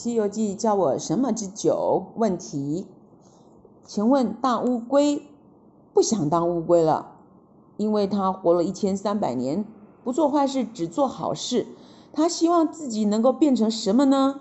西游记叫我什么之九问题，请问大乌龟不想当乌龟了，因为他活了一千三百年，不做坏事，只做好事。他希望自己能够变成什么呢？